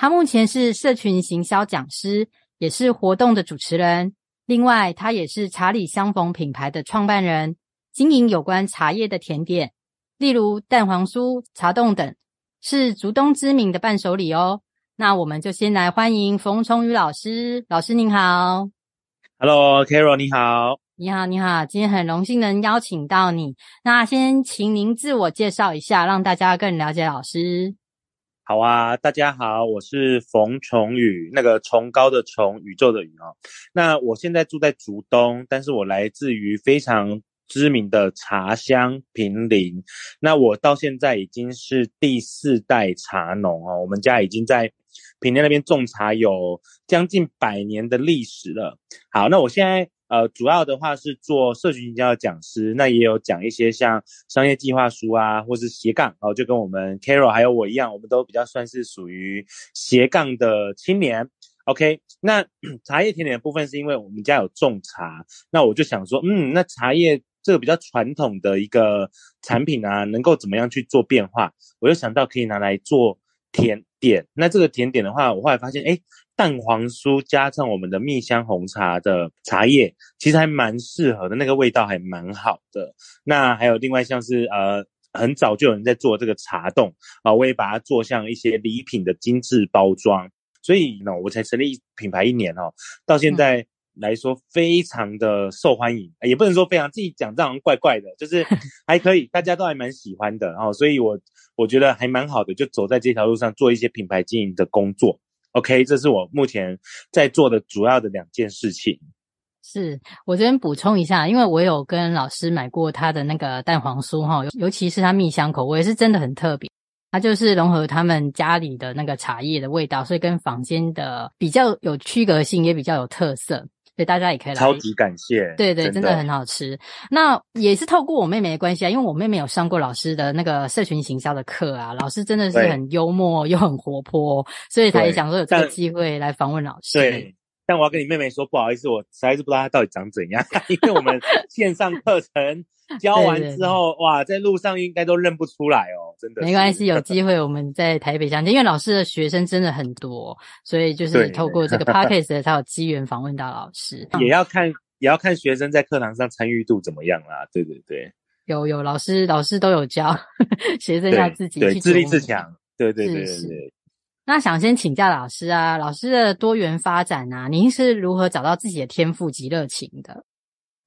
他目前是社群行销讲师，也是活动的主持人。另外，他也是茶里相逢品牌的创办人，经营有关茶叶的甜点，例如蛋黄酥、茶冻等，是竹东知名的伴手礼哦。那我们就先来欢迎冯崇宇老师。老师您好，Hello，Carol，你好，你好，你好。今天很荣幸能邀请到你。那先请您自我介绍一下，让大家更了解老师。好啊，大家好，我是冯崇宇，那个崇高的崇，宇宙的宇哦。那我现在住在竹东，但是我来自于非常知名的茶乡平林。那我到现在已经是第四代茶农哦，我们家已经在平林那边种茶有将近百年的历史了。好，那我现在。呃，主要的话是做社群营销的讲师，那也有讲一些像商业计划书啊，或是斜杠哦，就跟我们 Carol 还有我一样，我们都比较算是属于斜杠的青年。OK，那 茶叶甜点的部分是因为我们家有种茶，那我就想说，嗯，那茶叶这个比较传统的一个产品啊，能够怎么样去做变化？我就想到可以拿来做甜点。那这个甜点的话，我后来发现，诶蛋黄酥加上我们的蜜香红茶的茶叶，其实还蛮适合的，那个味道还蛮好的。那还有另外像是呃，很早就有人在做这个茶冻啊，我也把它做像一些礼品的精致包装。所以呢，我才成立品牌一年哦，到现在来说非常的受欢迎，也不能说非常，自己讲这样怪怪的，就是 还可以，大家都还蛮喜欢的哦。所以我我觉得还蛮好的，就走在这条路上做一些品牌经营的工作。OK，这是我目前在做的主要的两件事情。是我这边补充一下，因为我有跟老师买过他的那个蛋黄酥哈，尤其是他蜜香口味是真的很特别，它就是融合他们家里的那个茶叶的味道，所以跟坊间的比较有区隔性，也比较有特色。所以大家也可以来，超级感谢，对对，真的很好吃。那也是透过我妹妹的关系啊，因为我妹妹有上过老师的那个社群行销的课啊，老师真的是很幽默又很活泼，所以才想说有这个机会来访问老师。对，但我要跟你妹妹说，不好意思，我实在是不知道她到底长怎样，因为我们线上课程。教完之后，哇，在路上应该都认不出来哦，真的。没关系，有机会我们在台北相见，因为老师的学生真的很多，所以就是透过这个 podcast 才有机缘访问到老师。也要看，也要看学生在课堂上参与度怎么样啦。对对对，有有老师，老师都有教，学生要自己去自立自强。对对对对对。那想先请教老师啊，老师的多元发展啊，您是如何找到自己的天赋及热情的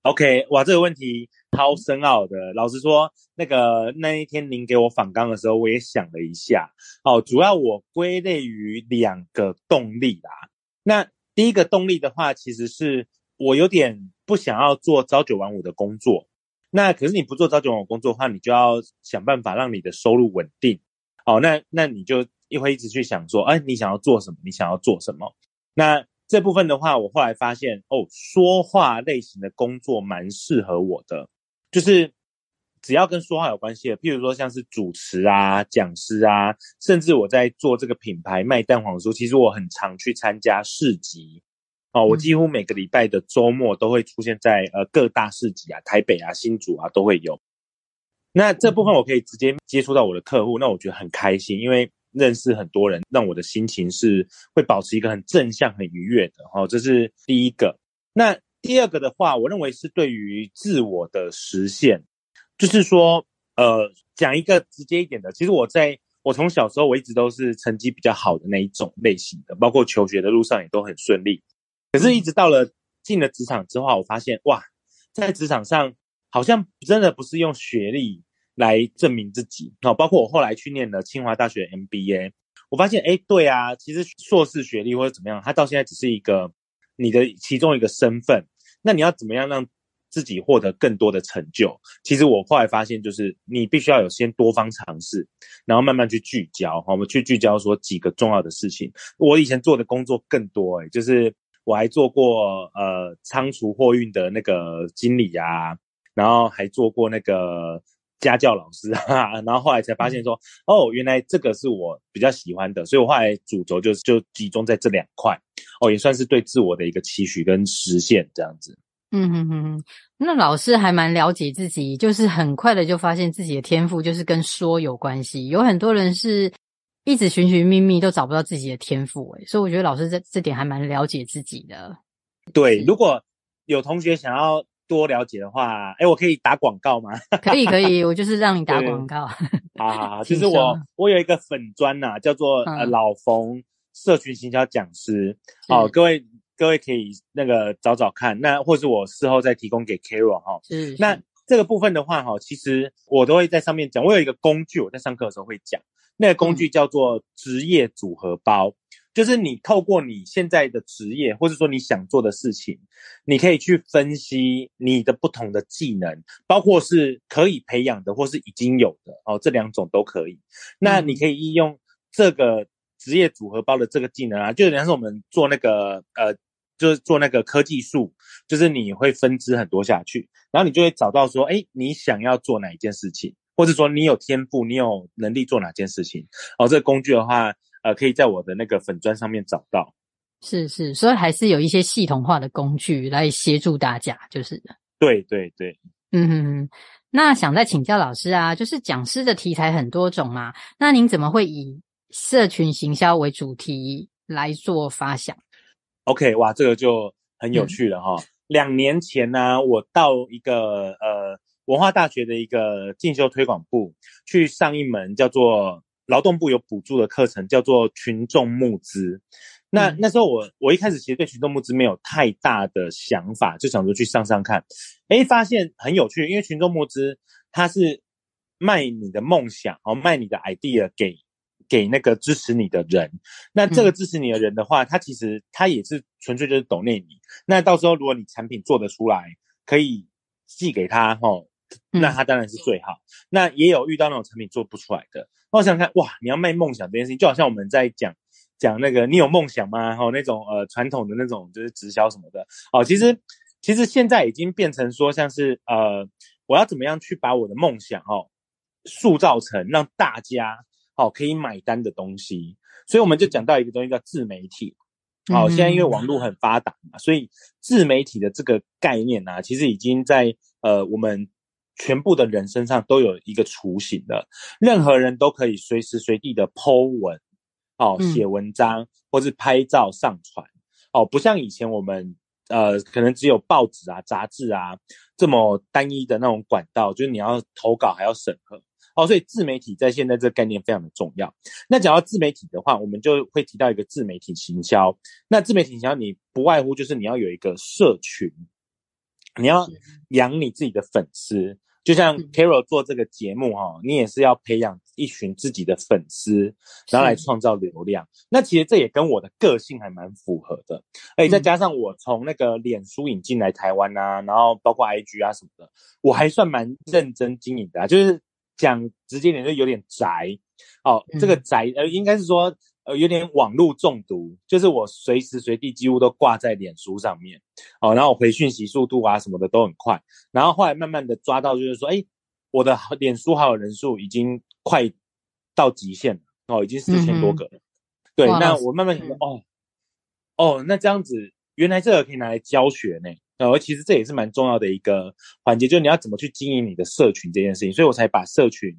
？OK，哇，这个问题超深奥的。老实说，那个那一天您给我访纲的时候，我也想了一下。哦，主要我归类于两个动力啦。那第一个动力的话，其实是我有点不想要做朝九晚五的工作。那可是你不做朝九晚五工作的话，你就要想办法让你的收入稳定。哦，那那你就一会一直去想说，哎，你想要做什么？你想要做什么？那。这部分的话，我后来发现哦，说话类型的工作蛮适合我的，就是只要跟说话有关系的，譬如说像是主持啊、讲师啊，甚至我在做这个品牌卖蛋黄酥，其实我很常去参加市集哦，我几乎每个礼拜的周末都会出现在呃各大市集啊，台北啊、新竹啊都会有。那这部分我可以直接接触到我的客户，那我觉得很开心，因为。认识很多人，让我的心情是会保持一个很正向、很愉悦的。哦，这是第一个。那第二个的话，我认为是对于自我的实现，就是说，呃，讲一个直接一点的，其实我在我从小时候我一直都是成绩比较好的那一种类型的，包括求学的路上也都很顺利。可是，一直到了进了职场之后，我发现哇，在职场上好像真的不是用学历。来证明自己，好，包括我后来去念了清华大学 MBA，我发现，哎，对啊，其实硕士学历或者怎么样，它到现在只是一个你的其中一个身份。那你要怎么样让自己获得更多的成就。其实我后来发现，就是你必须要有先多方尝试，然后慢慢去聚焦。我们去聚焦说几个重要的事情。我以前做的工作更多，诶，就是我还做过呃仓储货运的那个经理啊，然后还做过那个。家教老师啊，然后后来才发现说，哦，原来这个是我比较喜欢的，所以我后来主轴就就集中在这两块，哦，也算是对自我的一个期许跟实现这样子。嗯哼哼哼，那老师还蛮了解自己，就是很快的就发现自己的天赋就是跟说有关系。有很多人是一直寻寻觅觅都找不到自己的天赋，诶，所以我觉得老师这这点还蛮了解自己的。对，如果有同学想要。多了解的话，哎，我可以打广告吗？可以，可以，我就是让你打广告。好 好好，其实我我有一个粉专呐、啊，叫做呃老冯社群行销讲师。好、哦，各位各位可以那个找找看，那或是我事后再提供给 Carol 哈。是。那这个部分的话哈，其实我都会在上面讲。我有一个工具，我在上课的时候会讲。那个工具叫做职业组合包。嗯就是你透过你现在的职业，或者说你想做的事情，你可以去分析你的不同的技能，包括是可以培养的，或是已经有的哦，这两种都可以。那你可以应用这个职业组合包的这个技能啊，就像是我们做那个呃，就是做那个科技树，就是你会分支很多下去，然后你就会找到说，哎，你想要做哪一件事情，或者说你有天赋，你有能力做哪件事情。哦，这个工具的话。呃，可以在我的那个粉砖上面找到。是是，所以还是有一些系统化的工具来协助大家，就是的。对对对，嗯哼哼。那想再请教老师啊，就是讲师的题材很多种嘛，那您怎么会以社群行销为主题来做发想？OK，哇，这个就很有趣了哈。嗯、两年前呢、啊，我到一个呃文化大学的一个进修推广部去上一门叫做。劳动部有补助的课程叫做群众募资，那那时候我我一开始其实对群众募资没有太大的想法，就想说去上上看，诶，发现很有趣，因为群众募资它是卖你的梦想哦，卖你的 idea 给给那个支持你的人，那这个支持你的人的话，他其实他也是纯粹就是 donate 你，那到时候如果你产品做得出来，可以寄给他齁。那他当然是最好。嗯、那也有遇到那种产品做不出来的。那我想想看，哇，你要卖梦想这件事情，就好像我们在讲讲那个，你有梦想吗？哈，那种呃传统的那种就是直销什么的。哦，其实其实现在已经变成说，像是呃，我要怎么样去把我的梦想哦塑造成让大家哦可以买单的东西。所以我们就讲到一个东西叫自媒体。好，现在因为网络很发达嘛，所以自媒体的这个概念啊，其实已经在呃我们。全部的人身上都有一个雏形的，任何人都可以随时随地的 po 文，哦，写文章或是拍照上传，哦，不像以前我们呃可能只有报纸啊、杂志啊这么单一的那种管道，就是你要投稿还要审核，哦，所以自媒体在现在这个概念非常的重要。那讲到自媒体的话，我们就会提到一个自媒体行销。那自媒体行销你不外乎就是你要有一个社群。你要养你自己的粉丝，就像 Carol 做这个节目哈，你也是要培养一群自己的粉丝，然后来创造流量。那其实这也跟我的个性还蛮符合的，而且再加上我从那个脸书引进来台湾啊，然后包括 IG 啊什么的，我还算蛮认真经营的啊，就是讲直接点就有点宅。哦，这个宅呃应该是说。呃，有点网络中毒，就是我随时随地几乎都挂在脸书上面，哦，然后我回讯息速度啊什么的都很快，然后后来慢慢的抓到，就是说，哎，我的脸书好友人数已经快到极限了，哦，已经四千多个了，嗯、对，那我慢慢觉得，哦，哦，那这样子，原来这个可以拿来教学呢，呃，其实这也是蛮重要的一个环节，就是你要怎么去经营你的社群这件事情，所以我才把社群。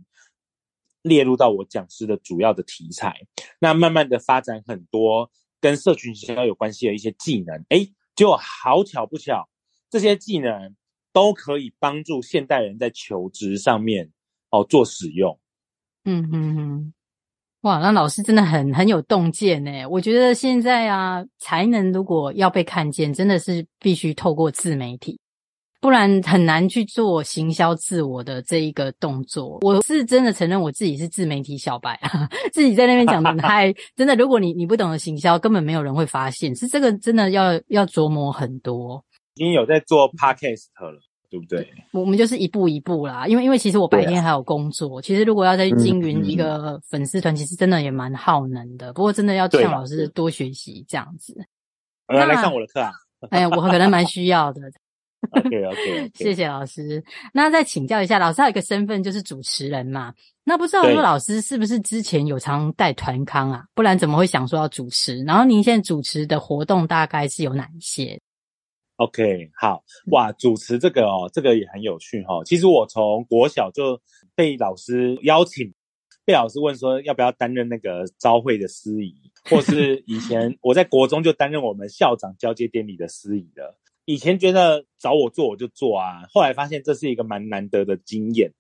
列入到我讲师的主要的题材，那慢慢的发展很多跟社群行销有关系的一些技能，诶，就好巧不巧，这些技能都可以帮助现代人在求职上面哦做使用。嗯嗯嗯，哇，那老师真的很很有洞见呢。我觉得现在啊，才能如果要被看见，真的是必须透过自媒体。不然很难去做行销自我的这一个动作。我是真的承认我自己是自媒体小白啊，自己在那边讲的很嗨。真的，如果你你不懂得行销，根本没有人会发现。是这个真的要要琢磨很多。已经有在做 podcast 了，对不对？我们就是一步一步啦，因为因为其实我白天还有工作，啊、其实如果要再去经营一个粉丝团，嗯、其实真的也蛮耗能的。不过真的要向老师多学习这样子。来来上我的课啊！哎呀，我可能蛮需要的。OK OK，, okay. 谢谢老师。那再请教一下，老师还有一个身份就是主持人嘛？那不知道说老师是不是之前有常带团康啊？不然怎么会想说要主持？然后您现在主持的活动大概是有哪一些？OK，好哇，主持这个哦，这个也很有趣哈、哦。其实我从国小就被老师邀请，被老师问说要不要担任那个招会的司仪，或是以前 我在国中就担任我们校长交接典礼的司仪了。以前觉得找我做我就做啊，后来发现这是一个蛮难得的经验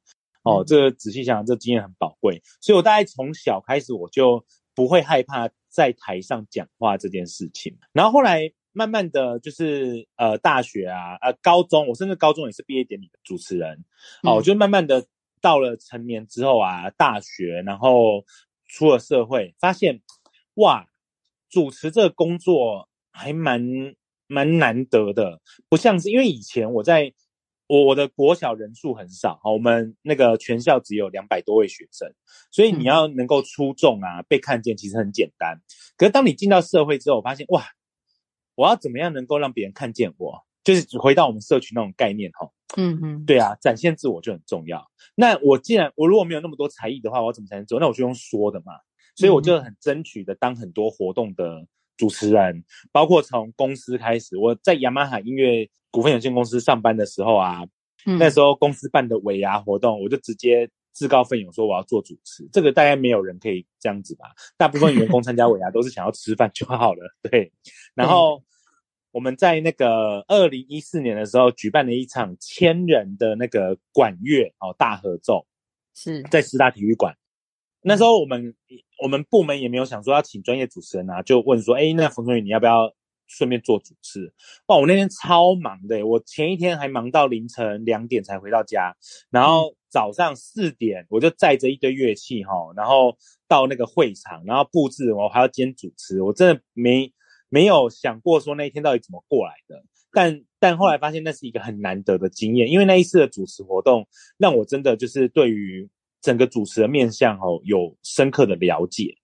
哦。这个仔细想想，这个经验很宝贵，所以我大概从小开始我就不会害怕在台上讲话这件事情。然后后来慢慢的就是呃大学啊呃高中，我甚至高中也是毕业典礼的主持人哦。我就慢慢的到了成年之后啊，大学然后出了社会，发现哇，主持这个工作还蛮。蛮难得的，不像是因为以前我在我我的国小人数很少，我们那个全校只有两百多位学生，所以你要能够出众啊，被看见其实很简单。可是当你进到社会之后，我发现哇，我要怎么样能够让别人看见我？就是回到我们社区那种概念哈，嗯嗯，对啊，展现自我就很重要。那我既然我如果没有那么多才艺的话，我怎么才能做？那我就用说的嘛，所以我就很争取的当很多活动的。主持人，包括从公司开始，我在雅马哈音乐股份有限公司上班的时候啊，嗯、那时候公司办的尾牙活动，我就直接自告奋勇说我要做主持。这个大概没有人可以这样子吧？大部分员工参加尾牙都是想要吃饭就好了，对。然后我们在那个二零一四年的时候举办了一场千人的那个管乐哦大合奏，是在师大体育馆。那时候我们我们部门也没有想说要请专业主持人啊，就问说，哎，那冯春雨你要不要顺便做主持？哇，我那天超忙的，我前一天还忙到凌晨两点才回到家，然后早上四点我就载着一堆乐器哈，然后到那个会场，然后布置，我还要兼主持，我真的没没有想过说那一天到底怎么过来的，但但后来发现那是一个很难得的经验，因为那一次的主持活动让我真的就是对于。整个主持的面向哦，有深刻的了解，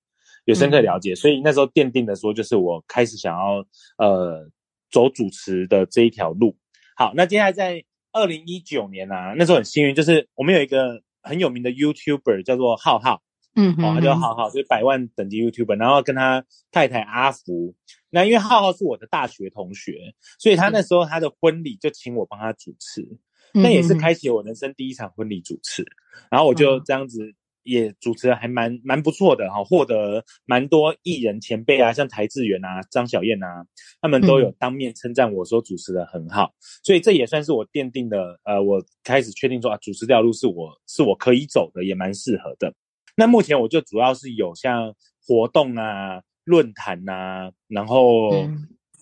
有深刻的了解，嗯、所以那时候奠定的说，就是我开始想要呃走主持的这一条路。好，那接下来在二零一九年啊，那时候很幸运，就是我们有一个很有名的 YouTuber 叫做浩浩，嗯哼，哦，他叫浩浩，就是百万等级 YouTuber，然后跟他太太阿福，那因为浩浩是我的大学同学，所以他那时候他的婚礼就请我帮他主持。那也是开启我人生第一场婚礼主持，然后我就这样子也主持的还蛮蛮不错的哈，获得蛮多艺人前辈啊，像台志源啊、张小燕啊，他们都有当面称赞我说主持的很好，所以这也算是我奠定的，呃，我开始确定说啊，主持这条路是我是我可以走的，也蛮适合的。那目前我就主要是有像活动啊、论坛啊，然后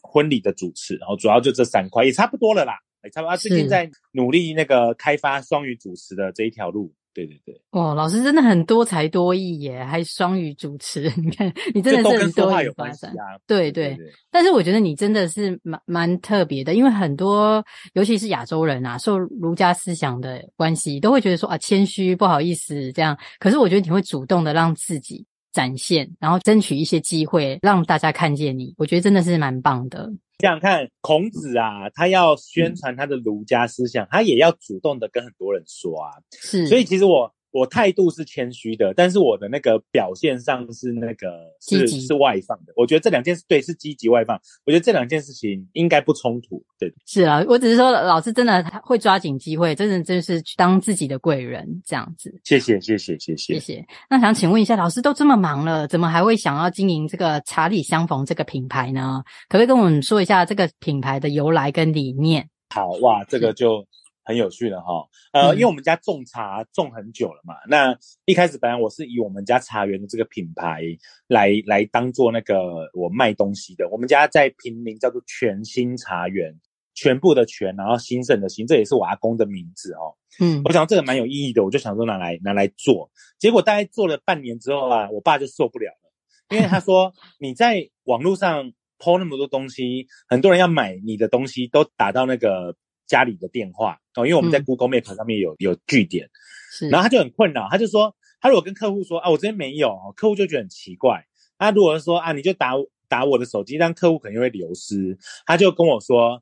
婚礼的主持，然后主要就这三块，也差不多了啦。哎，差不多。最近在努力那个开发双语主持的这一条路。对对对。哦，老师真的很多才多艺耶，还双语主持。你看，你真的是很多元发展。对对。对对对，但是我觉得你真的是蛮蛮特别的，因为很多，尤其是亚洲人啊，受儒家思想的关系，都会觉得说啊，谦虚，不好意思这样。可是我觉得你会主动的让自己展现，然后争取一些机会，让大家看见你。我觉得真的是蛮棒的。想想看，孔子啊，他要宣传他的儒家思想，嗯、他也要主动的跟很多人说啊。是，所以其实我。我态度是谦虚的，但是我的那个表现上是那个是是外放的。我觉得这两件事对，是积极外放。我觉得这两件事情应该不冲突。对，是啊，我只是说老师真的会抓紧机会，真的真是当自己的贵人这样子。谢谢谢谢谢谢谢谢。那想请问一下，老师都这么忙了，怎么还会想要经营这个查理相逢这个品牌呢？可不可以跟我们说一下这个品牌的由来跟理念？好哇，这个就。很有趣的哈，呃，因为我们家种茶种很久了嘛，嗯、那一开始本来我是以我们家茶园的这个品牌来来当做那个我卖东西的。我们家在平林叫做全新茶园，全部的全，然后兴盛的兴，这也是我阿公的名字哦。嗯，我想这个蛮有意义的，我就想说拿来拿来做。结果大概做了半年之后啊，我爸就受不了了，因为他说 你在网络上 po 那么多东西，很多人要买你的东西，都打到那个。家里的电话哦，因为我们在 Google Map 上面有、嗯、有据点，是，然后他就很困扰，他就说，他如果跟客户说啊，我这边没有，客户就觉得很奇怪。他如果说啊，你就打打我的手机，让客户肯定会流失。他就跟我说，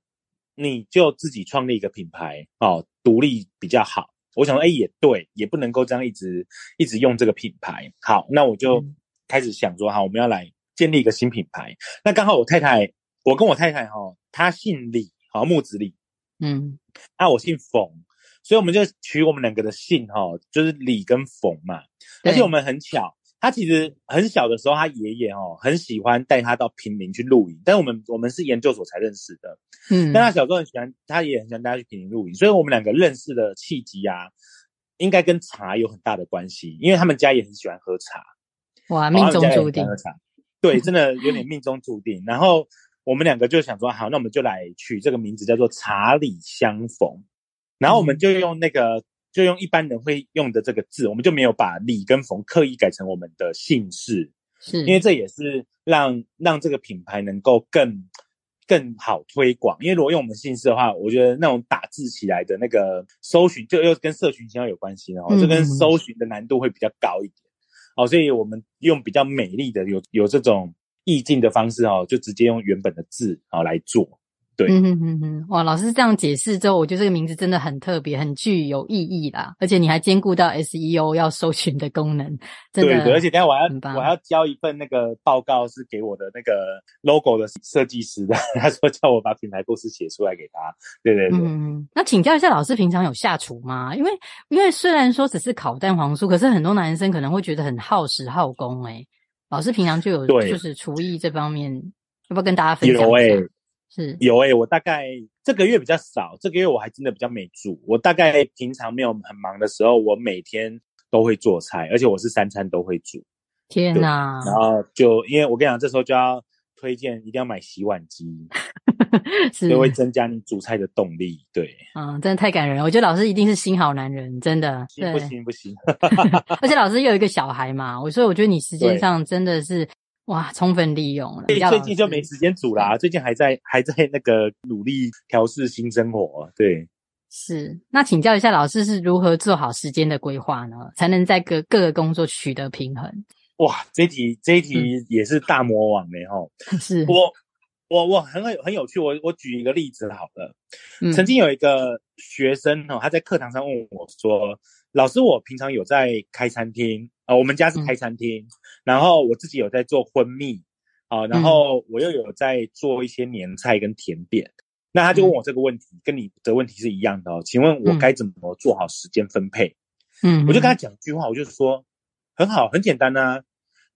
你就自己创立一个品牌哦，独立比较好。我想说，哎，也对，也不能够这样一直一直用这个品牌。好，那我就开始想说，哈，我们要来建立一个新品牌。那刚好我太太，我跟我太太哈，她姓李，好，木子李，嗯，啊我姓冯，所以我们就取我们两个的姓哈，就是李跟冯嘛。而且我们很巧，他其实很小的时候，他爷爷哦很喜欢带他到平林去露营，但我们我们是研究所才认识的。嗯，但他小时候很喜欢，他也很喜欢带他去平林露营，所以我们两个认识的契机啊，应该跟茶有很大的关系，因为他们家也很喜欢喝茶。哇，命中注定。喝茶，对，真的有点 命中注定。然后我们两个就想说，好，那我们就来取这个名字，叫做茶里相逢。然后我们就用那个，就用一般人会用的这个字，我们就没有把李跟逢刻意改成我们的姓氏，是因为这也是让让这个品牌能够更。更好推广，因为如果用我们姓氏的话，我觉得那种打字起来的那个搜寻，就又跟社群营销有关系哦，就跟搜寻的难度会比较高一点，哦，所以我们用比较美丽的、有有这种意境的方式哦，就直接用原本的字啊来做。对，嗯哼哼哼，哇，老师这样解释之后，我觉得这个名字真的很特别，很具有意义啦。而且你还兼顾到 SEO 要搜寻的功能，真的。对对，而且等下我要我还要交一份那个报告，是给我的那个 logo 的设计师的，他说叫我把品牌故事写出来给他。对对对。嗯，那请教一下老师，平常有下厨吗？因为因为虽然说只是烤蛋黄酥，可是很多男生可能会觉得很耗时耗工。诶老师平常就有就是厨艺这方面，要不要跟大家分享一下？是有诶、欸，我大概这个月比较少，这个月我还真的比较没煮。我大概平常没有很忙的时候，我每天都会做菜，而且我是三餐都会煮。天哪！然后就因为我跟你讲，这时候就要推荐一定要买洗碗机，是就会增加你煮菜的动力。对，嗯，真的太感人了。我觉得老师一定是心好男人，真的。行不行不行。而且老师又有一个小孩嘛，我所以我觉得你时间上真的是。哇，充分利用了。最近就没时间煮啦，最近还在还在那个努力调试新生活。对，是。那请教一下老师是如何做好时间的规划呢？才能在各各个工作取得平衡？哇，这一题这一题也是大魔王嘞吼。是。我我我很很很有趣，我我举一个例子好了。嗯。曾经有一个学生哦，他在课堂上问我说：“老师，我平常有在开餐厅。”啊、呃，我们家是开餐厅，嗯、然后我自己有在做婚蜜，啊、呃，然后我又有在做一些年菜跟甜点。嗯、那他就问我这个问题，跟你的问题是一样的哦。请问我该怎么做好时间分配？嗯，我就跟他讲一句话，我就说很好，很简单呐、啊，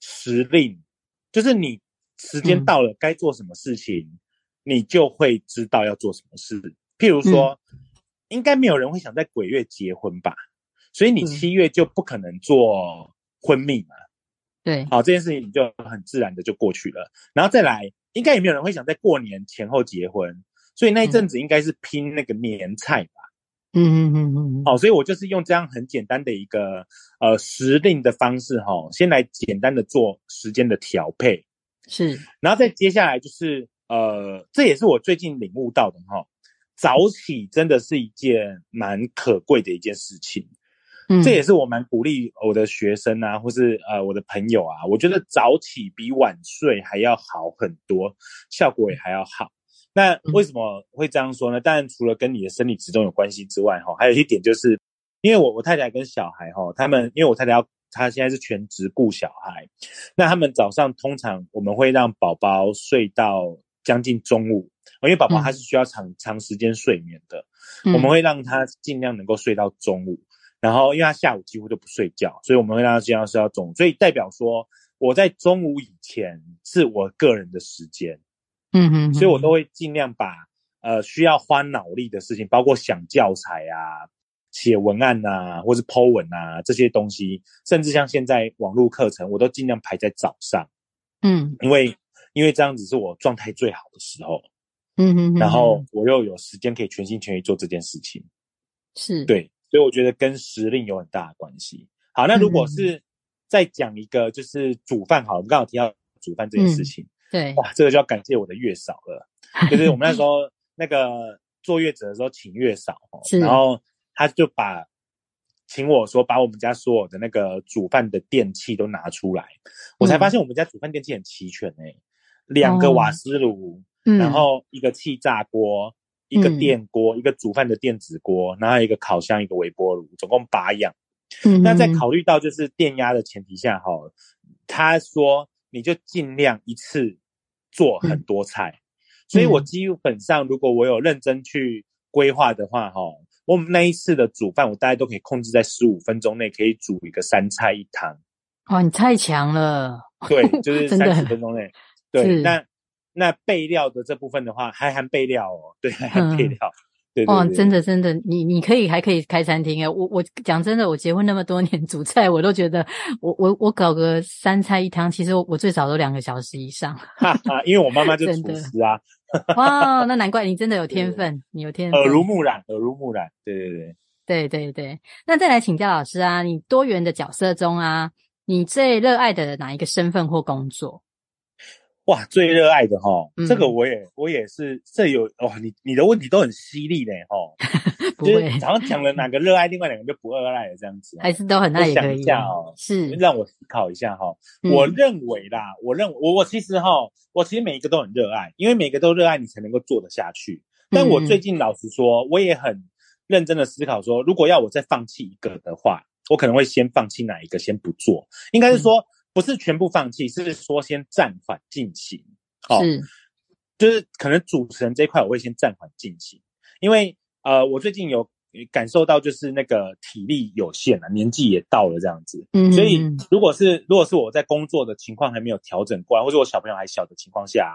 时令，就是你时间到了该做什么事情，嗯、你就会知道要做什么事。譬如说，嗯、应该没有人会想在鬼月结婚吧？所以你七月就不可能做。婚蜜嘛，对，好，这件事情你就很自然的就过去了，然后再来，应该也没有人会想在过年前后结婚，所以那一阵子应该是拼那个年菜吧，嗯嗯嗯嗯，好，所以我就是用这样很简单的一个呃时令的方式哈，先来简单的做时间的调配，是，然后再接下来就是呃，这也是我最近领悟到的哈，早起真的是一件蛮可贵的一件事情。这也是我蛮鼓励我的学生啊，或是呃我的朋友啊，我觉得早起比晚睡还要好很多，效果也还要好。那为什么会这样说呢？当然除了跟你的生理时钟有关系之外，哈，还有一点就是，因为我我太太跟小孩哈，他们因为我太太要她现在是全职顾小孩，那他们早上通常我们会让宝宝睡到将近中午，因为宝宝他是需要长长时间睡眠的，我们会让他尽量能够睡到中午。然后，因为他下午几乎都不睡觉，所以我们会让他尽量睡到中午。所以代表说，我在中午以前是我个人的时间，嗯哼，所以我都会尽量把呃需要花脑力的事情，包括想教材啊、写文案啊，或是 Po 文啊这些东西，甚至像现在网络课程，我都尽量排在早上，嗯，因为因为这样子是我状态最好的时候，嗯哼，然后我又有时间可以全心全意做这件事情，是对。所以我觉得跟时令有很大的关系。好，那如果是再讲一个，就是煮饭。好，我们刚好提到煮饭这件事情。嗯、对，哇，这个就要感谢我的月嫂了。就是我们那时候 那个坐月子的时候请月嫂，是，然后他就把请我说把我们家所有的那个煮饭的电器都拿出来，嗯、我才发现我们家煮饭电器很齐全诶、欸，两个瓦斯炉，嗯、然后一个气炸锅，一个电锅，嗯、一个煮饭的电子锅，然后一个烤箱，一个微波炉，总共八样。嗯，那在考虑到就是电压的前提下哈，他说你就尽量一次做很多菜，嗯、所以我基本上如果我有认真去规划的话哈。我们那一次的煮饭，我大概都可以控制在十五分钟内，可以煮一个三菜一汤。哦，你太强了。对，就是 三十分钟内。对，那那备料的这部分的话，还含备料哦。对，还含备料。嗯、对，对，对，哦，真的真的，你你可以还可以开餐厅诶。我我讲真的，我结婚那么多年，煮菜我都觉得，我我我搞个三菜一汤，其实我我最少都两个小时以上。哈哈，因为我妈妈就 厨师啊。哇，那难怪你真的有 天分，对你有天分，耳濡目染，耳濡目染，对对对，对对对。那再来请教老师啊，你多元的角色中啊，你最热爱的哪一个身份或工作？哇，最热爱的哈，嗯、这个我也我也是，这有哇，你你的问题都很犀利呢齁，不会就是好像讲了哪个热爱，另外两个就不热爱了这样子，还是都很爱想一下哦，是让我思考一下齁，嗯、我认为啦，我认我我其实哈，我其实每一个都很热爱，因为每个都热爱你才能够做得下去。但我最近老实说，我也很认真的思考说，如果要我再放弃一个的话，我可能会先放弃哪一个，先不做，应该是说不是全部放弃，是说先暂缓进行。哦，是，就是可能主持人这一块我会先暂缓进行，因为呃，我最近有感受到就是那个体力有限了，年纪也到了这样子，嗯，所以如果是如果是我在工作的情况还没有调整过来，或者我小朋友还小的情况下，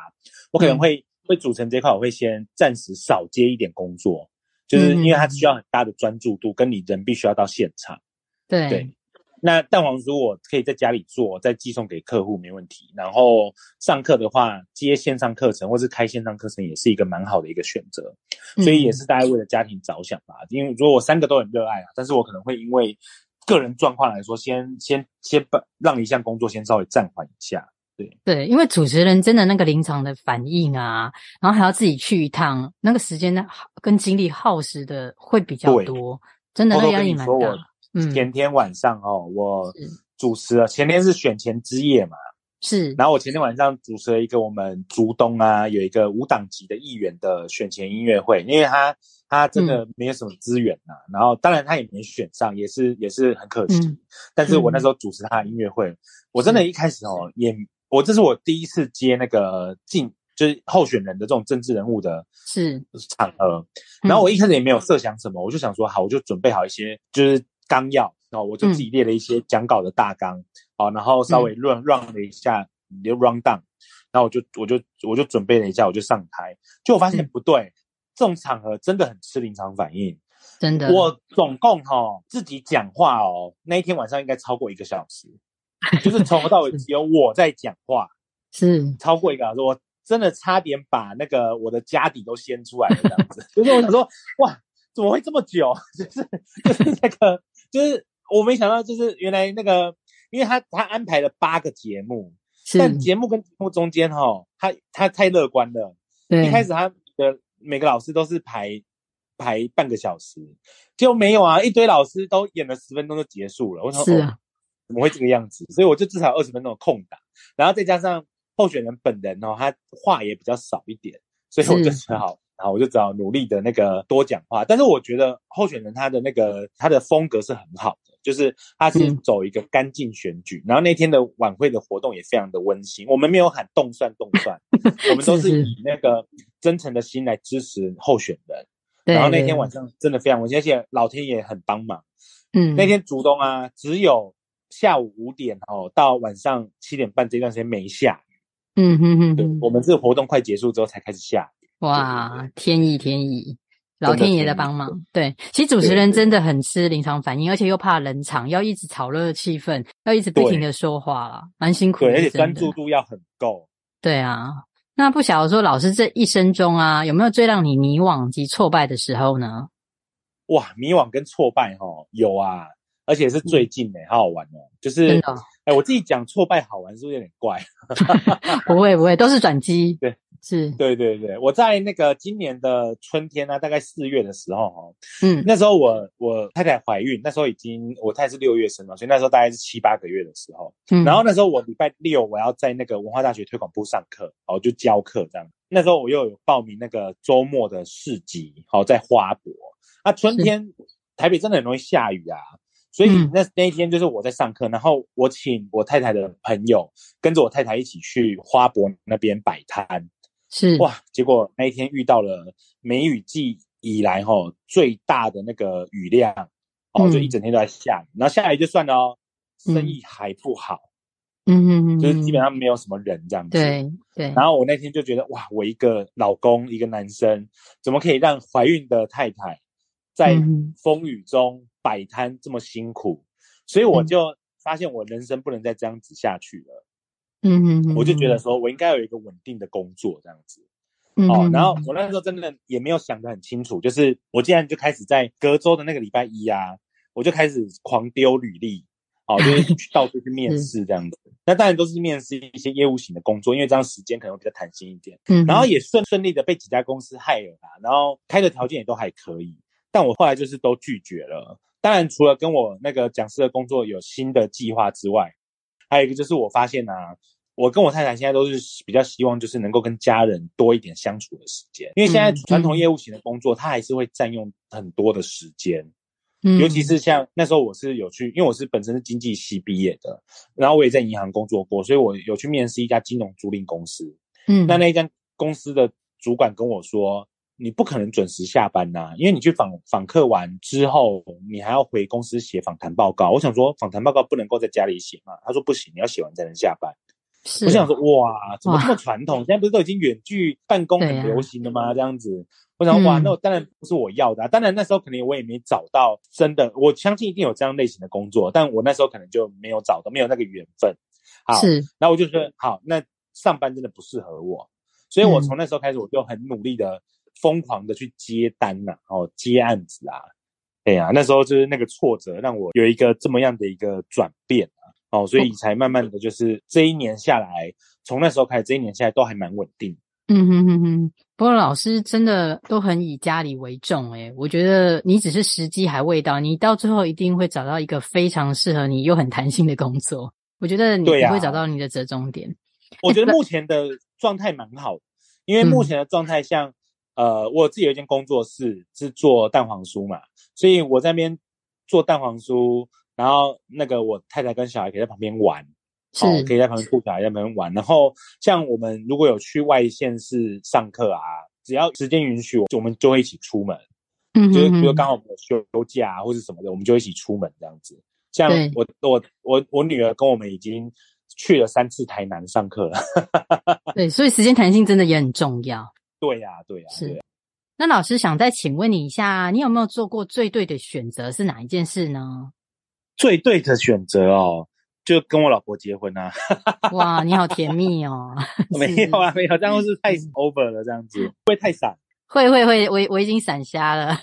我可能会、嗯、会主持人这一块我会先暂时少接一点工作，就是因为它需要很大的专注度，跟你人必须要到现场，对。对那蛋黄酥我可以在家里做，再寄送给客户没问题。然后上课的话，接线上课程或是开线上课程也是一个蛮好的一个选择。所以也是大家为了家庭着想吧。嗯、因为如果我三个都很热爱啊，但是我可能会因为个人状况来说，先先先把让一项工作先稍微暂缓一下。对对，因为主持人真的那个临场的反应啊，然后还要自己去一趟，那个时间呢跟精力耗时的会比较多，真的那压力蛮大。前天晚上哦，我主持了。前天是选前之夜嘛，是。然后我前天晚上主持了一个我们竹东啊，有一个无党籍的议员的选前音乐会，因为他他真的没有什么资源呐、啊，嗯、然后当然他也没选上，也是也是很可惜。嗯、但是我那时候主持他的音乐会，嗯、我真的一开始哦，也我这是我第一次接那个进就是候选人的这种政治人物的是场合，然后我一开始也没有设想什么，嗯、我就想说好，我就准备好一些就是。纲要，然后我就自己列了一些讲稿的大纲，好、嗯，然后稍微 run run 了一下，就 run down，然后我就我就我就准备了一下，我就上台，就我发现不对，嗯、这种场合真的很吃临场反应，真的。我总共哈、哦、自己讲话哦，那一天晚上应该超过一个小时，就是从头到尾 只有我在讲话，是超过一个小时，我真的差点把那个我的家底都掀出来了这样子，就是我想说，哇，怎么会这么久？就是就是那个。就是我没想到，就是原来那个，因为他他安排了八个节目，是但节目跟节目中间哈、哦，他他太乐观了。对，一开始他的每个老师都是排排半个小时，结果没有啊，一堆老师都演了十分钟就结束了。我说是啊、哦，怎么会这个样子？所以我就至少二十分钟的空档，然后再加上候选人本人哦，他话也比较少一点，所以我就只好。然后我就只好努力的那个多讲话，但是我觉得候选人他的那个他的风格是很好的，就是他是走一个干净选举。嗯、然后那天的晚会的活动也非常的温馨，我们没有喊动算动算，我们都是以那个真诚的心来支持候选人。然后那天晚上真的非常温馨，而且老天爷很帮忙。嗯，那天竹东啊，只有下午五点哦到晚上七点半这段时间没下雨。嗯哼哼，对，我们这个活动快结束之后才开始下雨。哇，天意天意，老天爷的帮忙。对，其实主持人真的很吃临场反应，而且又怕冷场，要一直炒热气氛，要一直不停的说话啦，蛮辛苦的。对，而且专注度要很够。对啊，那不晓得说老师这一生中啊，有没有最让你迷惘及挫败的时候呢？哇，迷惘跟挫败哦，有啊，而且是最近诶，好好玩哦。就是，哎，我自己讲挫败好玩是不是有点怪？不会不会，都是转机。对。是，对对对，我在那个今年的春天呢、啊，大概四月的时候哈，嗯，那时候我我太太怀孕，那时候已经我太太是六月生嘛，所以那时候大概是七八个月的时候，嗯，然后那时候我礼拜六我要在那个文化大学推广部上课，哦，就教课这样。那时候我又有报名那个周末的市集，好，在花博。那春天台北真的很容易下雨啊。所以那那一天就是我在上课，然后我请我太太的朋友跟着我太太一起去花博那边摆摊，是。哇，结果那一天遇到了梅雨季以来齁最大的那个雨量，哦，就一整天都在下雨，然后下雨就算了哦，生意还不好，嗯嗯嗯，就是基本上没有什么人这样子，对。对。然后我那天就觉得哇，我一个老公一个男生，怎么可以让怀孕的太太在风雨中摆摊这么辛苦，所以我就发现我人生不能再这样子下去了。嗯嗯嗯，我就觉得说我应该有一个稳定的工作这样子。嗯，哦，然后我那时候真的也没有想得很清楚，就是我竟然就开始在隔周的那个礼拜一啊，我就开始狂丢履历，哦，就是 到处去面试这样子。那当然都是面试一些业务型的工作，因为这样时间可能会比较弹性一点。嗯，然后也顺顺利的被几家公司 hire 了，然后开的条件也都还可以，但我后来就是都拒绝了。当然，除了跟我那个讲师的工作有新的计划之外，还有一个就是我发现啊，我跟我太太现在都是比较希望就是能够跟家人多一点相处的时间，因为现在传统业务型的工作，它还是会占用很多的时间，嗯，尤其是像那时候我是有去，因为我是本身是经济系毕业的，然后我也在银行工作过，所以我有去面试一家金融租赁公司，嗯，那那一家公司的主管跟我说。你不可能准时下班呐、啊，因为你去访访客完之后，你还要回公司写访谈报告。我想说，访谈报告不能够在家里写嘛？他说不行，你要写完才能下班。是，我想说，哇，怎么这么传统？现在不是都已经远距办公很流行了吗？这样子，我想说哇，那我当然不是我要的、啊。当然那时候可能我也没找到真的，我相信一定有这样类型的工作，但我那时候可能就没有找到，没有那个缘分。好，是，然后我就说好，那上班真的不适合我，所以我从那时候开始，我就很努力的。疯狂的去接单呐、啊，哦，接案子啊，哎呀，那时候就是那个挫折，让我有一个这么样的一个转变啊，哦，所以才慢慢的就是这一年下来，从那时候开始，这一年下来都还蛮稳定。嗯哼哼哼，不过老师真的都很以家里为重诶，我觉得你只是时机还未到，你到最后一定会找到一个非常适合你又很弹性的工作。我觉得你会找到你的折中点。啊、我觉得 目前的状态蛮好的，因为目前的状态像。呃，我自己有一间工作室是做蛋黄酥嘛，所以我在那边做蛋黄酥，然后那个我太太跟小孩可以在旁边玩，是、哦，可以在旁边顾小孩在旁边玩。然后像我们如果有去外县市上课啊，只要时间允许，我们就会一起出门，嗯，就是比如刚好我们有休假或者什么的，我们就一起出门这样子。像我我我我女儿跟我们已经去了三次台南上课了，对，所以时间弹性真的也很重要。对呀、啊，对呀、啊，是。那老师想再请问你一下，你有没有做过最对的选择是哪一件事呢？最对的选择哦，就跟我老婆结婚啊！哇，你好甜蜜哦！没有啊，没有，这样是太 over 了，这样子会太闪。会会会，我我已经闪瞎了。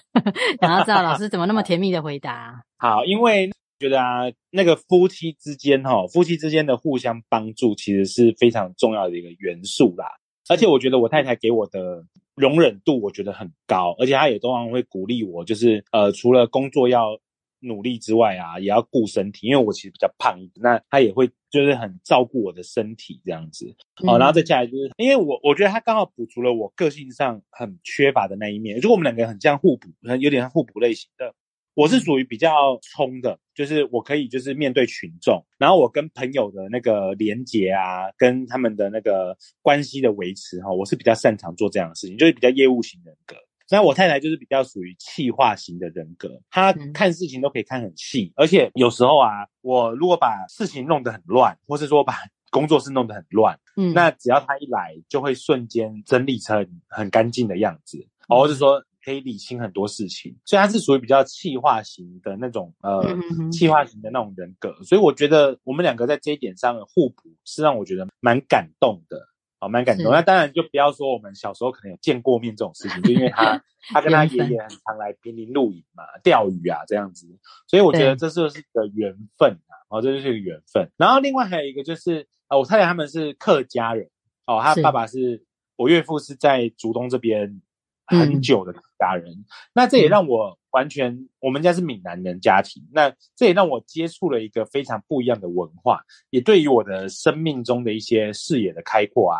想要知道老师怎么那么甜蜜的回答？好，因为觉得啊，那个夫妻之间哈、哦，夫妻之间的互相帮助，其实是非常重要的一个元素啦。而且我觉得我太太给我的容忍度，我觉得很高，而且她也通常会鼓励我，就是呃，除了工作要努力之外啊，也要顾身体，因为我其实比较胖一点，那她也会就是很照顾我的身体这样子。哦，然后再下来就是，因为我我觉得她刚好补足了我个性上很缺乏的那一面，就我们两个很像互补，很有点像互补类型的。我是属于比较冲的，就是我可以就是面对群众，然后我跟朋友的那个连结啊，跟他们的那个关系的维持哈，我是比较擅长做这样的事情，就是比较业务型人格。那我太太就是比较属于气化型的人格，她看事情都可以看很细，而且有时候啊，我如果把事情弄得很乱，或是说把 工作室弄得很乱，嗯，那只要她一来，就会瞬间整理成很干净的样子，或者说。可以理清很多事情，所以他是属于比较气化型的那种呃，气化型的那种人格，所以我觉得我们两个在这一点上的互补是让我觉得蛮感动的，好，蛮感动。那当然就不要说我们小时候可能有见过面这种事情，就因为他 他跟他爷爷很常来坪林露营嘛，钓鱼啊这样子，所以我觉得这就是一个缘分啊，哦，这就是一个缘分。然后另外还有一个就是呃，我太太他们是客家人，哦，他爸爸是。我岳父是在竹东这边很久的家人，嗯、那这也让我完全，嗯、我们家是闽南人家庭，那这也让我接触了一个非常不一样的文化，也对于我的生命中的一些视野的开阔啊，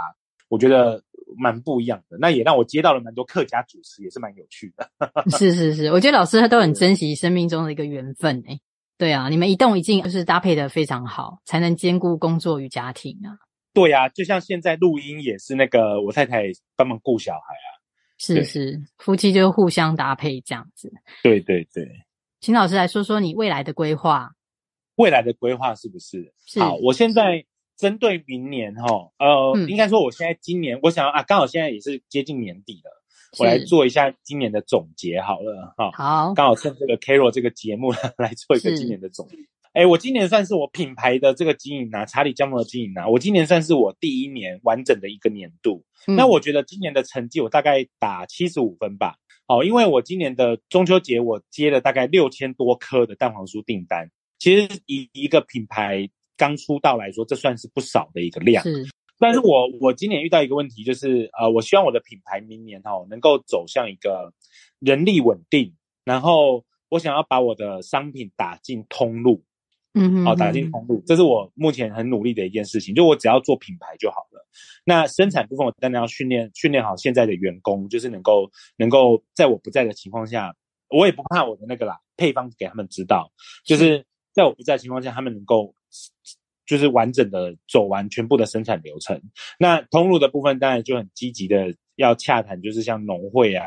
我觉得蛮不一样的。那也让我接到了蛮多客家主持，也是蛮有趣的。是是是，我觉得老师他都很珍惜生命中的一个缘分诶。对啊，你们一动一静就是搭配的非常好，才能兼顾工作与家庭啊。对呀、啊，就像现在录音也是那个我太太帮忙顾小孩啊。是是，夫妻就互相搭配这样子。对对对，请老师来说说你未来的规划。未来的规划是不是？是。好，我现在针对明年哈，呃，嗯、应该说我现在今年我想啊，刚好现在也是接近年底了，我来做一下今年的总结好了哈。好，刚好趁这个 Carol 这个节目 来做一个今年的总结。哎，我今年算是我品牌的这个经营啊，查理加盟的经营啊，我今年算是我第一年完整的一个年度。嗯、那我觉得今年的成绩我大概打七十五分吧。哦，因为我今年的中秋节我接了大概六千多颗的蛋黄酥订单，其实以一个品牌刚出道来说，这算是不少的一个量。是，但是我我今年遇到一个问题，就是呃，我希望我的品牌明年哈、哦、能够走向一个人力稳定，然后我想要把我的商品打进通路。嗯哼，好，打进通路，这是我目前很努力的一件事情。就我只要做品牌就好了。那生产部分，我当然要训练训练好现在的员工，就是能够能够在我不在的情况下，我也不怕我的那个啦，配方给他们知道，就是在我不在的情况下，他们能够就是完整的走完全部的生产流程。那通路的部分，当然就很积极的。要洽谈，就是像农会啊，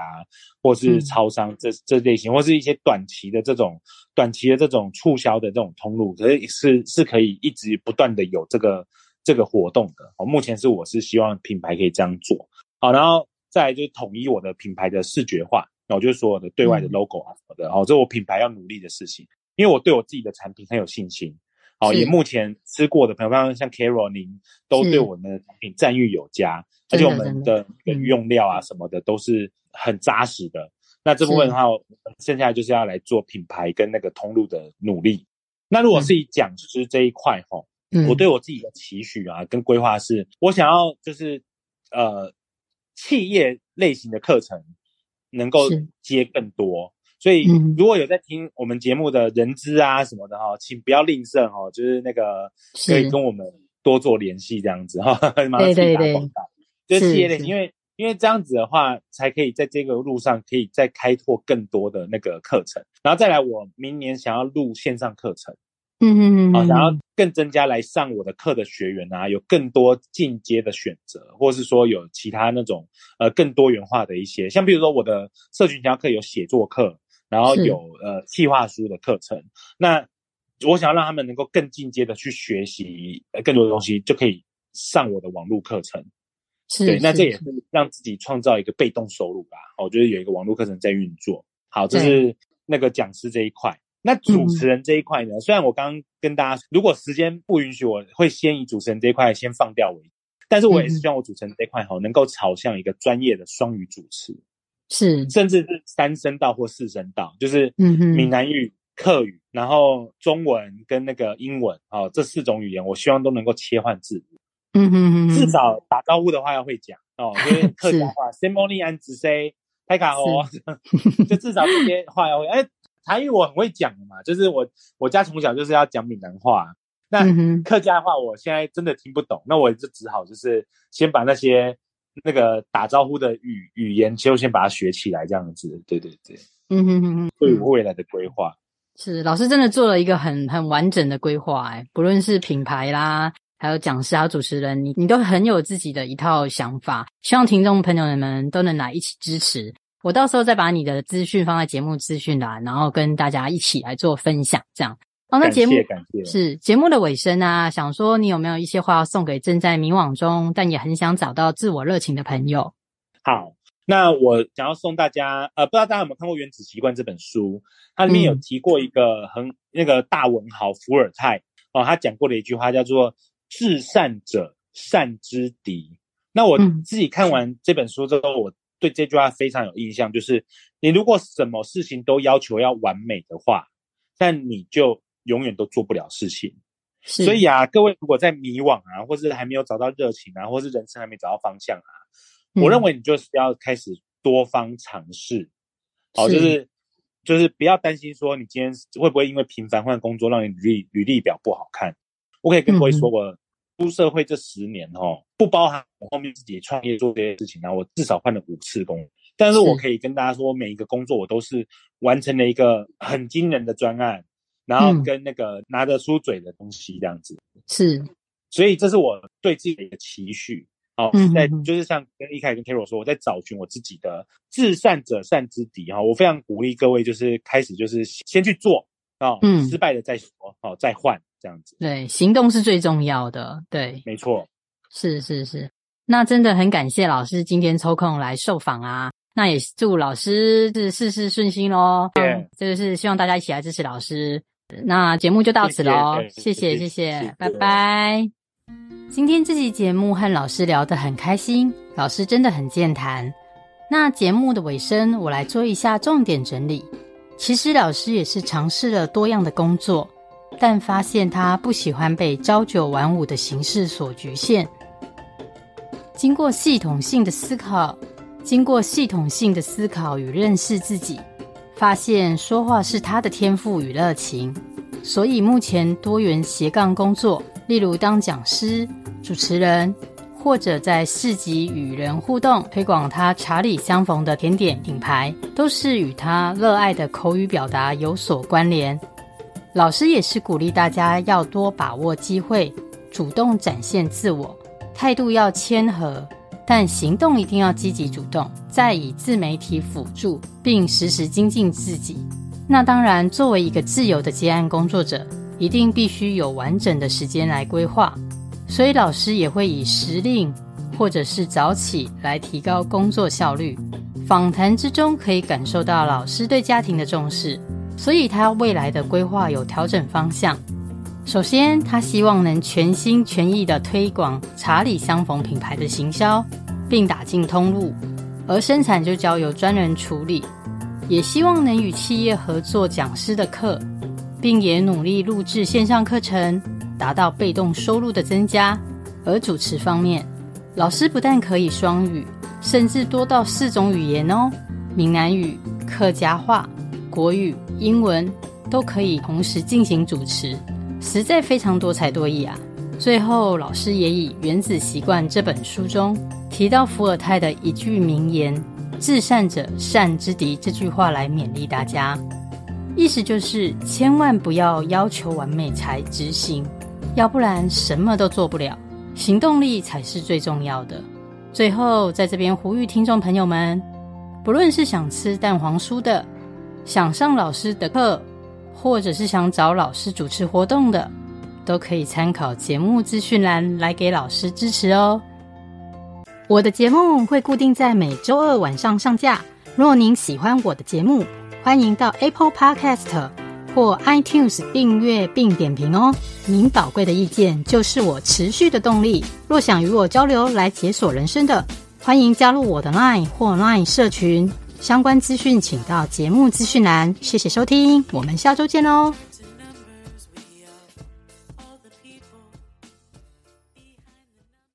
或是超商这、嗯、这类型，或是一些短期的这种短期的这种促销的这种通路，可是是是可以一直不断的有这个这个活动的。哦，目前是我是希望品牌可以这样做。好，然后再来就是统一我的品牌的视觉化，然后就是所有的对外的 logo 啊什么的。哦，这是我品牌要努力的事情，因为我对我自己的产品很有信心。好，也目前吃过的朋友，像 Carol 您都对我们的产品赞誉有加。而且我们的用料啊什么的都是很扎实的。那这部分的话，剩下就是要来做品牌跟那个通路的努力。那如果是以讲师这一块吼，我对我自己的期许啊跟规划是，我想要就是呃企业类型的课程能够接更多。所以如果有在听我们节目的人资啊什么的哈，请不要吝啬哦，就是那个可以跟我们多做联系这样子哈，马上自己打广告。就是企业类，因为因为这样子的话，才可以在这个路上可以再开拓更多的那个课程，然后再来，我明年想要录线上课程，嗯嗯嗯，好，想要更增加来上我的课的学员啊，有更多进阶的选择，或是说有其他那种呃更多元化的一些，像比如说我的社群营销课有写作课，然后有呃企划书的课程，那我想要让他们能够更进阶的去学习更多的东西，就可以上我的网络课程。是对，那这也是让自己创造一个被动收入吧。我觉得有一个网络课程在运作。好，这是那个讲师这一块。那主持人这一块呢？嗯、虽然我刚刚跟大家说，如果时间不允许，我会先以主持人这一块先放掉为。但是我也是希望我主持人这一块哈，能够朝向一个专业的双语主持，是，甚至是三声道或四声道，就是闽南语、客语，然后中文跟那个英文，哦，这四种语言，我希望都能够切换自如。嗯哼哼，至少打招呼的话要会讲哦，因为 客家话 and say，太卡哦，就至少这些话要会。哎，台语我很会讲的嘛，就是我我家从小就是要讲闽南话，那客家话我现在真的听不懂，那我就只好就是先把那些那个打招呼的语语言就先把它学起来，这样子。对对对，嗯哼哼哼，对我未来的规划是老师真的做了一个很很完整的规划，哎，不论是品牌啦。还有讲师，还有主持人，你你都很有自己的一套想法，希望听众朋友们都能来一起支持。我到时候再把你的资讯放在节目资讯栏，然后跟大家一起来做分享，这样。哦，那节目感谢是节目的尾声啊，想说你有没有一些话要送给正在迷惘中，但也很想找到自我热情的朋友？好，那我想要送大家，呃，不知道大家有没有看过《原子习惯》这本书，它里面有提过一个很、嗯、那个大文豪伏尔泰哦，他讲过的一句话叫做。至善者善之敌。那我自己看完这本书之后，我对这句话非常有印象，就是你如果什么事情都要求要完美的话，但你就永远都做不了事情。所以啊，各位如果在迷惘啊，或是还没有找到热情啊，或是人生还没找到方向啊，我认为你就是要开始多方尝试，好、就是是就是不要担心说你今天会不会因为频繁换工作让你履历履历表不好看。我可以跟各位说过，嗯、出社会这十年哦，不包含我后面自己创业做这些事情啊，我至少换了五次工。但是我可以跟大家说，每一个工作我都是完成了一个很惊人的专案，然后跟那个拿得出嘴的东西这样子。是，所以这是我对自己的一个期许。好，在就是像跟一开始跟 Carol 说，我在找寻我自己的至善者善之敌哈。我非常鼓励各位，就是开始就是先去做啊，嗯，失败了再说，好再换这样子。对，行动是最重要的。对，没错，是是是。那真的很感谢老师今天抽空来受访啊。那也祝老师是事事顺心喽。对、嗯，这个是希望大家一起来支持老师。那节目就到此喽，谢谢谢谢，拜拜。今天这期节目和老师聊得很开心，老师真的很健谈。那节目的尾声，我来做一下重点整理。其实老师也是尝试了多样的工作，但发现他不喜欢被朝九晚五的形式所局限。经过系统性的思考。经过系统性的思考与认识自己，发现说话是他的天赋与热情，所以目前多元斜杠工作，例如当讲师、主持人，或者在市集与人互动，推广他茶里相逢的甜点品牌，都是与他热爱的口语表达有所关联。老师也是鼓励大家要多把握机会，主动展现自我，态度要谦和。但行动一定要积极主动，再以自媒体辅助，并时时精进自己。那当然，作为一个自由的接案工作者，一定必须有完整的时间来规划。所以老师也会以时令或者是早起来提高工作效率。访谈之中可以感受到老师对家庭的重视，所以他未来的规划有调整方向。首先，他希望能全心全意地推广查理相逢品牌的行销，并打进通路，而生产就交由专人处理。也希望能与企业合作讲师的课，并也努力录制线上课程，达到被动收入的增加。而主持方面，老师不但可以双语，甚至多到四种语言哦，闽南语、客家话、国语、英文都可以同时进行主持。实在非常多才多艺啊！最后，老师也以《原子习惯》这本书中提到伏尔泰的一句名言“至善者善之敌”这句话来勉励大家，意思就是千万不要要求完美才执行，要不然什么都做不了。行动力才是最重要的。最后，在这边呼吁听众朋友们，不论是想吃蛋黄酥的，想上老师的课。或者是想找老师主持活动的，都可以参考节目资讯栏来给老师支持哦。我的节目会固定在每周二晚上上架。若您喜欢我的节目，欢迎到 Apple Podcast 或 iTunes 订阅并点评哦。您宝贵的意见就是我持续的动力。若想与我交流来解锁人生的，欢迎加入我的 Line 或 Line 社群。相关资讯请到节目资讯栏。谢谢收听，我们下周见喽。